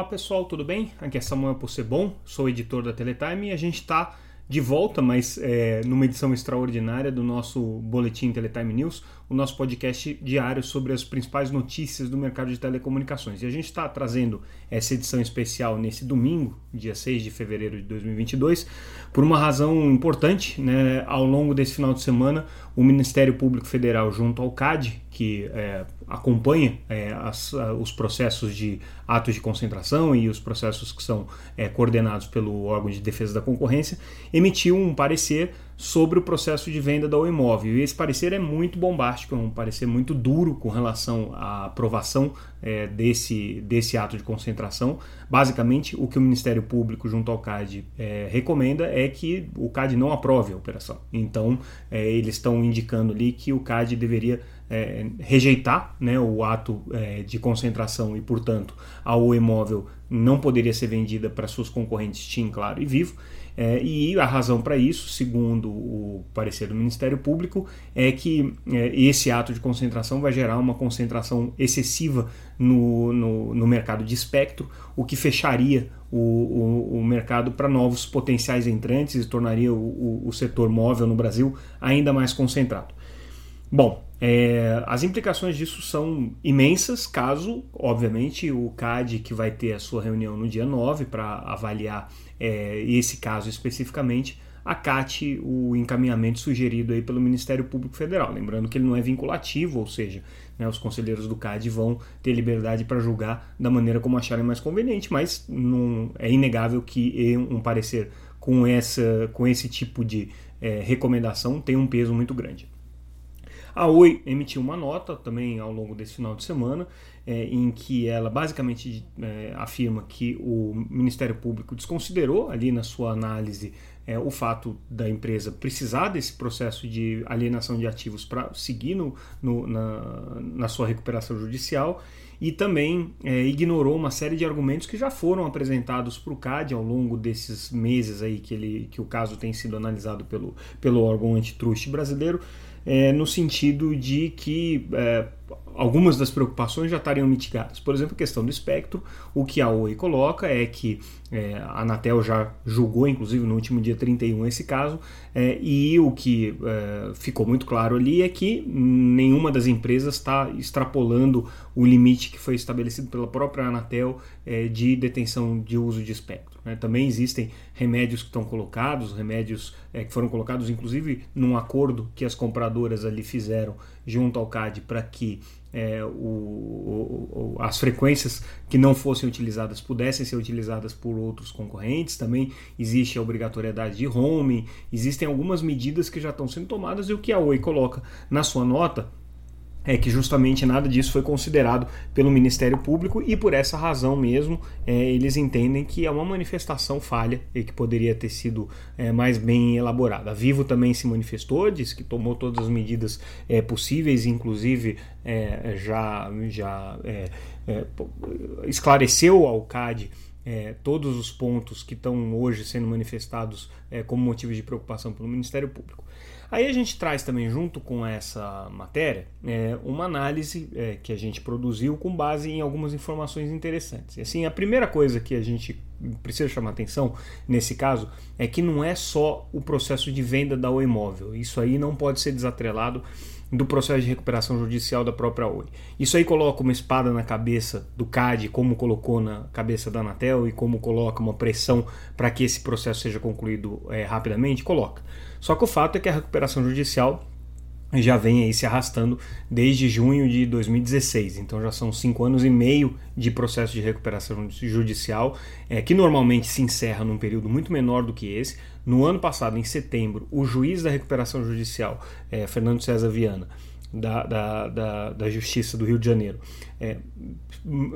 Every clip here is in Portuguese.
Olá pessoal, tudo bem? Aqui é Samuel Possebon, sou editor da Teletime e a gente está de volta, mas é, numa edição extraordinária do nosso Boletim Teletime News, o nosso podcast diário sobre as principais notícias do mercado de telecomunicações. E a gente está trazendo essa edição especial nesse domingo, dia 6 de fevereiro de 2022, por uma razão importante. Né? Ao longo desse final de semana, o Ministério Público Federal, junto ao CAD, que é, acompanha é, as, os processos de atos de concentração e os processos que são é, coordenados pelo órgão de defesa da concorrência, emitiu um parecer sobre o processo de venda do imóvel. E esse parecer é muito bombástico, é um parecer muito duro com relação à aprovação é, desse, desse ato de concentração. Basicamente, o que o Ministério Público, junto ao CAD, é, recomenda é que o CAD não aprove a operação. Então, é, eles estão indicando ali que o CAD deveria é, rejeitar né, o ato é, de concentração e, portanto, a o imóvel não poderia ser vendida para suas concorrentes TIM, Claro e Vivo. É, e a razão para isso, segundo o parecer do Ministério Público, é que é, esse ato de concentração vai gerar uma concentração excessiva no, no, no mercado de espectro, o que fecharia o, o, o mercado para novos potenciais entrantes e tornaria o, o setor móvel no Brasil ainda mais concentrado. Bom, é, as implicações disso são imensas, caso, obviamente, o CAD, que vai ter a sua reunião no dia 9 para avaliar é, esse caso especificamente, acate o encaminhamento sugerido aí pelo Ministério Público Federal. Lembrando que ele não é vinculativo, ou seja, né, os conselheiros do CAD vão ter liberdade para julgar da maneira como acharem mais conveniente, mas não, é inegável que um parecer com, essa, com esse tipo de é, recomendação tem um peso muito grande. A Oi emitiu uma nota também ao longo desse final de semana, é, em que ela basicamente é, afirma que o Ministério Público desconsiderou ali na sua análise é, o fato da empresa precisar desse processo de alienação de ativos para seguir no, no, na, na sua recuperação judicial e também é, ignorou uma série de argumentos que já foram apresentados para o CAD ao longo desses meses aí que, ele, que o caso tem sido analisado pelo, pelo órgão antitrust brasileiro, é, no sentido de que é, algumas das preocupações já estariam mitigadas. Por exemplo, a questão do espectro, o que a Oi coloca é que é, a Anatel já julgou, inclusive no último dia 31, esse caso, é, e o que é, ficou muito claro ali é que nenhuma das empresas está extrapolando o limite que foi estabelecido pela própria Anatel é, de detenção de uso de espectro. Né? Também existem remédios que estão colocados, remédios é, que foram colocados inclusive num acordo que as compradoras ali fizeram junto ao CAD para que é, o, o, as frequências que não fossem utilizadas pudessem ser utilizadas por outros concorrentes. Também existe a obrigatoriedade de roaming, existem algumas medidas que já estão sendo tomadas e o que a Oi coloca na sua nota é que justamente nada disso foi considerado pelo Ministério Público e por essa razão mesmo é, eles entendem que é uma manifestação falha e que poderia ter sido é, mais bem elaborada. A Vivo também se manifestou, disse que tomou todas as medidas é, possíveis, inclusive é, já, já é, é, esclareceu ao CAD todos os pontos que estão hoje sendo manifestados como motivos de preocupação pelo Ministério Público. Aí a gente traz também, junto com essa matéria, é, uma análise é, que a gente produziu com base em algumas informações interessantes. E, assim, a primeira coisa que a gente precisa chamar atenção nesse caso é que não é só o processo de venda da Oi Imóvel. Isso aí não pode ser desatrelado do processo de recuperação judicial da própria Oi. Isso aí coloca uma espada na cabeça do CAD, como colocou na cabeça da Anatel e como coloca uma pressão para que esse processo seja concluído é, rapidamente? Coloca. Só que o fato é que a recuperação judicial já vem aí se arrastando desde junho de 2016. Então já são cinco anos e meio de processo de recuperação judicial, é, que normalmente se encerra num período muito menor do que esse. No ano passado, em setembro, o juiz da recuperação judicial, é, Fernando César Viana, da, da, da, da, Justiça do Rio de Janeiro é,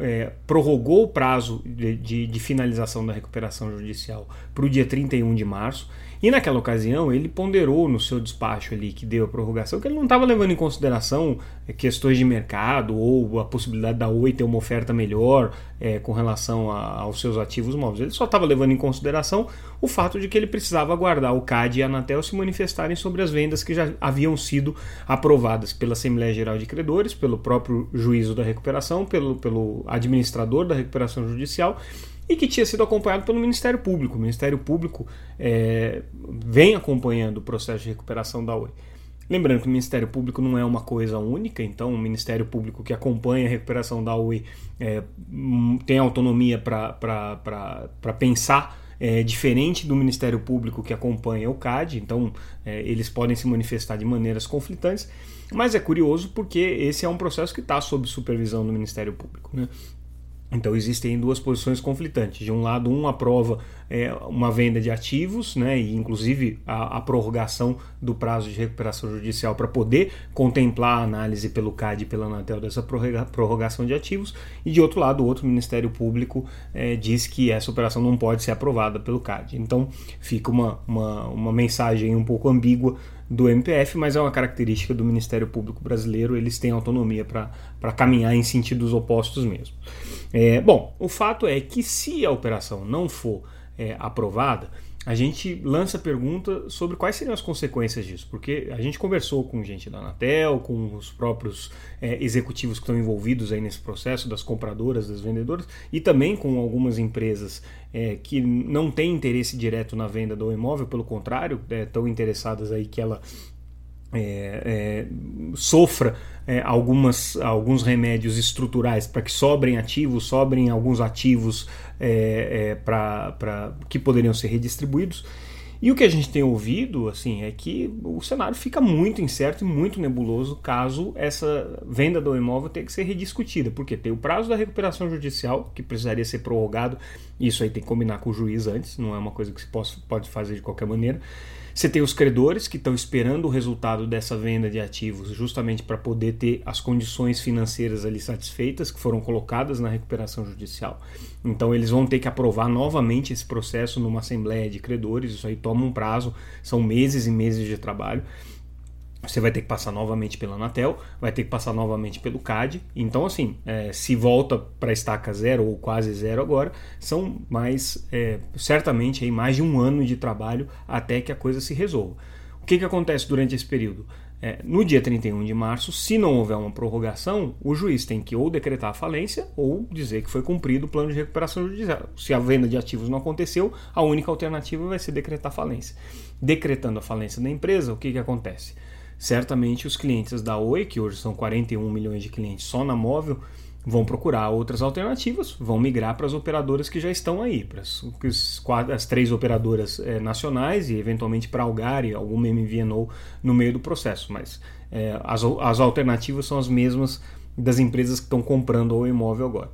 é, prorrogou o prazo de, de, de, finalização da recuperação judicial para o dia 31 de março E naquela ocasião ele ponderou no seu despacho ali que deu a prorrogação que ele não estava levando em consideração é, questões de mercado ou a possibilidade da Oi ter uma oferta melhor é, com relação a, aos seus ativos móveis. Ele só estava levando em consideração o fato de que ele precisava aguardar o CAD e a Anatel se manifestarem sobre as vendas que já haviam sido aprovadas pela Assembleia Geral de Credores, pelo próprio juízo da recuperação, pelo, pelo administrador da recuperação judicial e que tinha sido acompanhado pelo Ministério Público. O Ministério Público é, vem acompanhando o processo de recuperação da Oi. Lembrando que o Ministério Público não é uma coisa única, então o Ministério Público que acompanha a recuperação da Oi é, tem autonomia para pensar é, diferente do Ministério Público que acompanha o CAD, então é, eles podem se manifestar de maneiras conflitantes, mas é curioso porque esse é um processo que está sob supervisão do Ministério Público. Né? Então existem duas posições conflitantes. De um lado, um aprova é, uma venda de ativos, né, e inclusive a, a prorrogação do prazo de recuperação judicial para poder contemplar a análise pelo CAD e pela Anatel dessa prorrogação de ativos, e de outro lado, o outro Ministério Público é, diz que essa operação não pode ser aprovada pelo CAD. Então fica uma, uma, uma mensagem um pouco ambígua do MPF, mas é uma característica do Ministério Público brasileiro, eles têm autonomia para caminhar em sentidos opostos mesmo. É, bom, o fato é que se a operação não for é, aprovada, a gente lança pergunta sobre quais seriam as consequências disso, porque a gente conversou com gente da Anatel, com os próprios é, executivos que estão envolvidos aí nesse processo, das compradoras, das vendedoras, e também com algumas empresas é, que não têm interesse direto na venda do imóvel, pelo contrário, estão é, interessadas aí que ela é, é, sofra é, algumas, alguns remédios estruturais para que sobrem ativos, sobrem alguns ativos é, é para que poderiam ser redistribuídos. E o que a gente tem ouvido assim é que o cenário fica muito incerto e muito nebuloso caso essa venda do imóvel tenha que ser rediscutida, porque tem o prazo da recuperação judicial que precisaria ser prorrogado, isso aí tem que combinar com o juiz antes, não é uma coisa que se possa, pode fazer de qualquer maneira. Você tem os credores que estão esperando o resultado dessa venda de ativos, justamente para poder ter as condições financeiras ali satisfeitas que foram colocadas na recuperação judicial. Então eles vão ter que aprovar novamente esse processo numa assembleia de credores. Isso aí toma um prazo, são meses e meses de trabalho. Você vai ter que passar novamente pela Anatel, vai ter que passar novamente pelo CAD. Então, assim, é, se volta para estaca zero ou quase zero agora, são mais, é, certamente, aí, mais de um ano de trabalho até que a coisa se resolva. O que, que acontece durante esse período? É, no dia 31 de março, se não houver uma prorrogação, o juiz tem que ou decretar a falência ou dizer que foi cumprido o plano de recuperação judicial. Se a venda de ativos não aconteceu, a única alternativa vai ser decretar falência. Decretando a falência da empresa, o que, que acontece? Certamente os clientes da Oi, que hoje são 41 milhões de clientes só na móvel, vão procurar outras alternativas, vão migrar para as operadoras que já estão aí, para as, as três operadoras é, nacionais e eventualmente para Algar e alguma MVNO no meio do processo. Mas é, as, as alternativas são as mesmas das empresas que estão comprando o imóvel agora.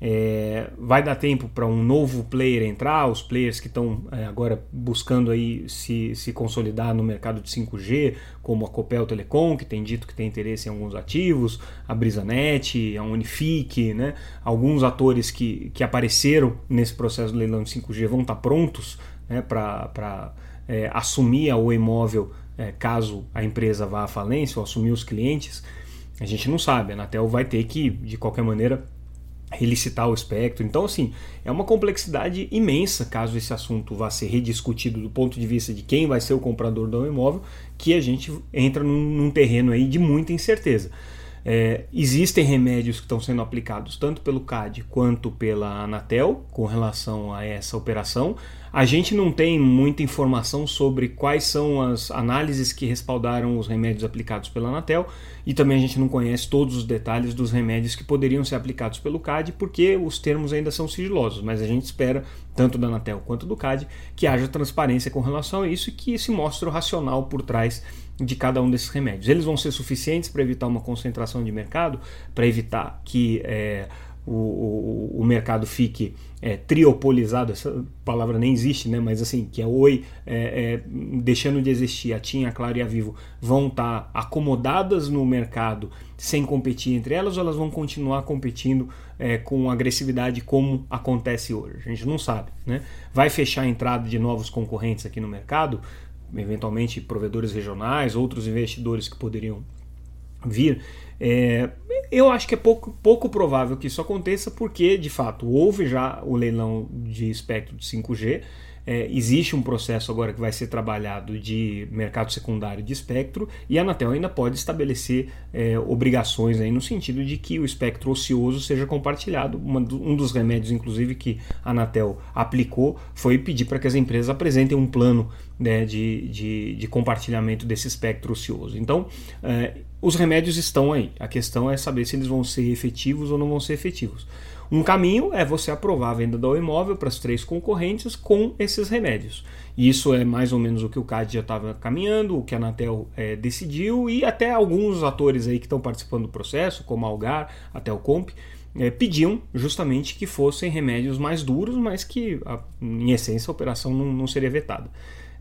É, vai dar tempo para um novo player entrar, os players que estão é, agora buscando aí se, se consolidar no mercado de 5G, como a Copel Telecom, que tem dito que tem interesse em alguns ativos, a Brisanet, a Unifique, né? alguns atores que, que apareceram nesse processo de leilão de 5G vão estar prontos né, para é, assumir o imóvel é, caso a empresa vá à falência ou assumir os clientes. A gente não sabe, a Anatel vai ter que, de qualquer maneira, relicitar o espectro. Então, assim, é uma complexidade imensa caso esse assunto vá ser rediscutido do ponto de vista de quem vai ser o comprador do imóvel, que a gente entra num, num terreno aí de muita incerteza. É, existem remédios que estão sendo aplicados tanto pelo CAD quanto pela Anatel com relação a essa operação. A gente não tem muita informação sobre quais são as análises que respaldaram os remédios aplicados pela Anatel e também a gente não conhece todos os detalhes dos remédios que poderiam ser aplicados pelo CAD porque os termos ainda são sigilosos, mas a gente espera, tanto da Anatel quanto do CAD, que haja transparência com relação a isso e que se mostre o racional por trás de cada um desses remédios. Eles vão ser suficientes para evitar uma concentração de mercado, para evitar que. É, o, o, o mercado fique é, triopolizado, essa palavra nem existe, né? mas assim, que é Oi é, é, deixando de existir, a TIM, a Claro e a Vivo vão estar tá acomodadas no mercado sem competir entre elas ou elas vão continuar competindo é, com agressividade como acontece hoje? A gente não sabe. Né? Vai fechar a entrada de novos concorrentes aqui no mercado, eventualmente provedores regionais, outros investidores que poderiam vir. É, eu acho que é pouco, pouco provável que isso aconteça, porque de fato houve já o leilão de espectro de 5G. É, existe um processo agora que vai ser trabalhado de mercado secundário de espectro e a Anatel ainda pode estabelecer é, obrigações aí no sentido de que o espectro ocioso seja compartilhado. Uma, um dos remédios, inclusive, que a Anatel aplicou foi pedir para que as empresas apresentem um plano né, de, de, de, compartilhamento desse espectro ocioso. Então, é, os remédios estão aí. A questão é saber se eles vão ser efetivos ou não vão ser efetivos. Um caminho é você aprovar a venda do imóvel para as três concorrentes com esses remédios. Isso é mais ou menos o que o CAD já estava caminhando, o que a Anatel é, decidiu e até alguns atores aí que estão participando do processo, como a Algar, até o Comp, é, pediam justamente que fossem remédios mais duros, mas que, a, em essência, a operação não, não seria vetada.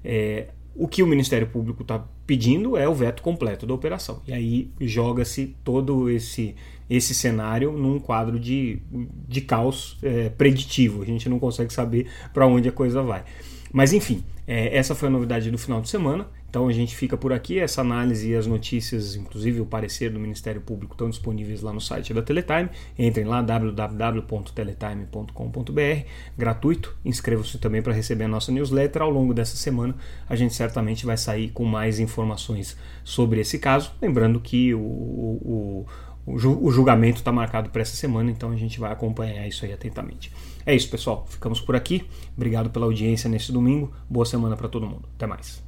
É, o que o Ministério Público está pedindo é o veto completo da operação. E aí joga-se todo esse, esse cenário num quadro de, de caos é, preditivo. A gente não consegue saber para onde a coisa vai. Mas enfim, é, essa foi a novidade do final de semana. Então a gente fica por aqui. Essa análise e as notícias, inclusive o parecer do Ministério Público, estão disponíveis lá no site da Teletime. Entrem lá www.teletime.com.br, gratuito. Inscrevam-se também para receber a nossa newsletter. Ao longo dessa semana, a gente certamente vai sair com mais informações sobre esse caso. Lembrando que o, o, o julgamento está marcado para essa semana, então a gente vai acompanhar isso aí atentamente. É isso, pessoal. Ficamos por aqui. Obrigado pela audiência nesse domingo. Boa semana para todo mundo. Até mais.